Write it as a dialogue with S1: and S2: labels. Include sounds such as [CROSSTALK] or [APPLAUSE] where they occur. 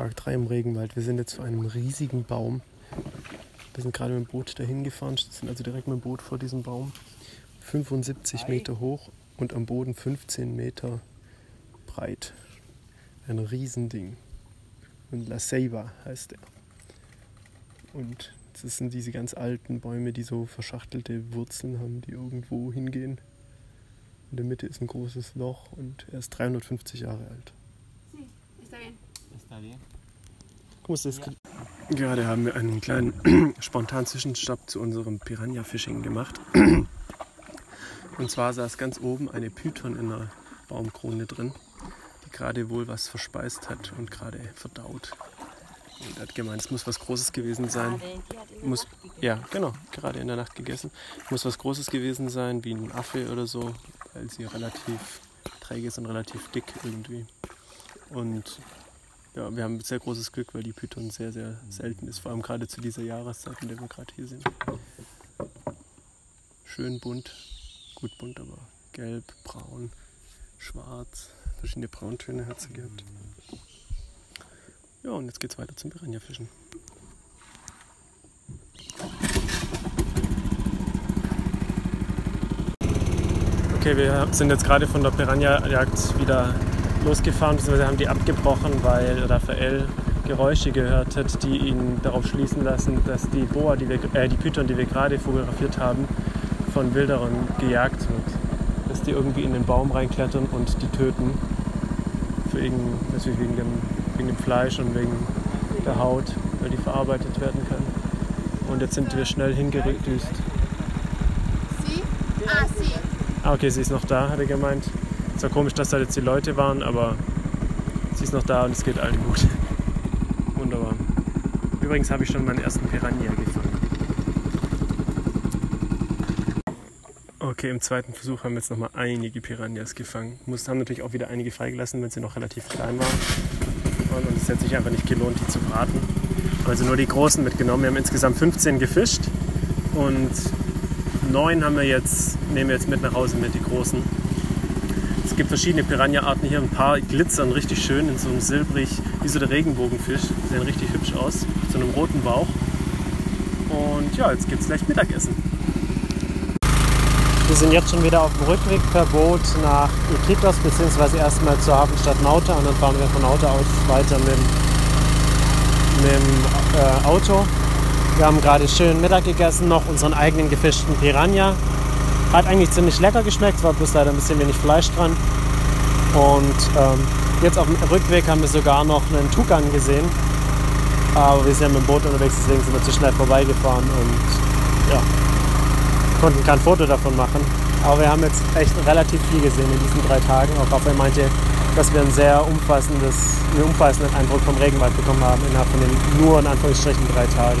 S1: Tag 3 im Regenwald. Wir sind jetzt vor einem riesigen Baum. Wir sind gerade mit dem Boot dahin gefahren, sind also direkt mit dem Boot vor diesem Baum. 75 Meter hoch und am Boden 15 Meter breit. Ein Riesending. Und La Ceiba heißt er. Und das sind diese ganz alten Bäume, die so verschachtelte Wurzeln haben, die irgendwo hingehen. In der Mitte ist ein großes Loch und er ist 350 Jahre alt. Gerade haben wir einen kleinen [CLEARS THROAT] spontanen Zwischenstopp zu unserem Piranha-Fishing gemacht. [CLEARS THROAT] Und zwar saß ganz oben eine Python in einer Baumkrone drin, die gerade wohl was verspeist hat und gerade verdaut. Und hat gemeint, es muss was Großes gewesen sein. Muss, ja, genau, gerade in der Nacht gegessen. Muss was Großes gewesen sein, wie ein Affe oder so, weil sie relativ träge ist und relativ dick irgendwie. Und ja, wir haben sehr großes Glück, weil die Python sehr, sehr selten ist, vor allem gerade zu dieser Jahreszeit, in der wir gerade hier sind. Schön bunt, gut bunt, aber gelb, braun, schwarz, verschiedene Brauntöne hat sie gehabt. Ja, und jetzt geht's weiter zum Piranha-Fischen. Okay, wir sind jetzt gerade von der Piranha-Jagd wieder losgefahren, beziehungsweise haben die abgebrochen, weil Raphael Geräusche gehört hat, die ihn darauf schließen lassen, dass die Boa, die, wir, äh, die Python, die wir gerade fotografiert haben, von Wilderern gejagt wird. Dass die irgendwie in den Baum reinklettern und die töten. Wegen, natürlich wegen dem, wegen dem Fleisch und wegen der Haut, weil die verarbeitet werden kann. Und jetzt sind wir schnell hingedüst.
S2: Sie? Ah, sie.
S1: Ah, okay, sie ist noch da, hat er gemeint. Es war komisch, dass da jetzt die Leute waren, aber sie ist noch da und es geht allen gut. [LAUGHS] Wunderbar. Übrigens habe ich schon meinen ersten Piranha gefangen. Okay, im zweiten Versuch haben wir jetzt nochmal einige Piranhas gefangen. Muss, haben natürlich auch wieder einige freigelassen, wenn sie noch relativ klein waren. Und es hat sich einfach nicht gelohnt, die zu braten. Also nur die großen mitgenommen. Wir haben insgesamt 15 gefischt und neun haben wir jetzt, nehmen wir jetzt mit nach Hause mit, die großen. Es gibt verschiedene Piranha-Arten hier. Ein paar glitzern richtig schön in so einem silbrig, wie so der Regenbogenfisch. Sehen richtig hübsch aus. Mit so einem roten Bauch. Und ja, jetzt gibt es gleich Mittagessen. Wir sind jetzt schon wieder auf dem Rückweg per Boot nach Iquitos, beziehungsweise erstmal zur Hafenstadt Nauta und dann fahren wir von Nauta aus weiter mit, mit dem äh, Auto. Wir haben gerade schön Mittag gegessen, noch unseren eigenen gefischten Piranha. Hat eigentlich ziemlich lecker geschmeckt, war bloß leider ein bisschen wenig Fleisch dran. Und ähm, jetzt auf dem Rückweg haben wir sogar noch einen Tukan gesehen. Aber wir sind ja mit dem Boot unterwegs, deswegen sind wir zu schnell vorbeigefahren und ja, konnten kein Foto davon machen. Aber wir haben jetzt echt relativ viel gesehen in diesen drei Tagen. Auch Raphael meinte, dass wir ein sehr umfassendes, einen umfassenden Eindruck vom Regenwald bekommen haben innerhalb von den nur in Anführungsstrichen drei Tagen.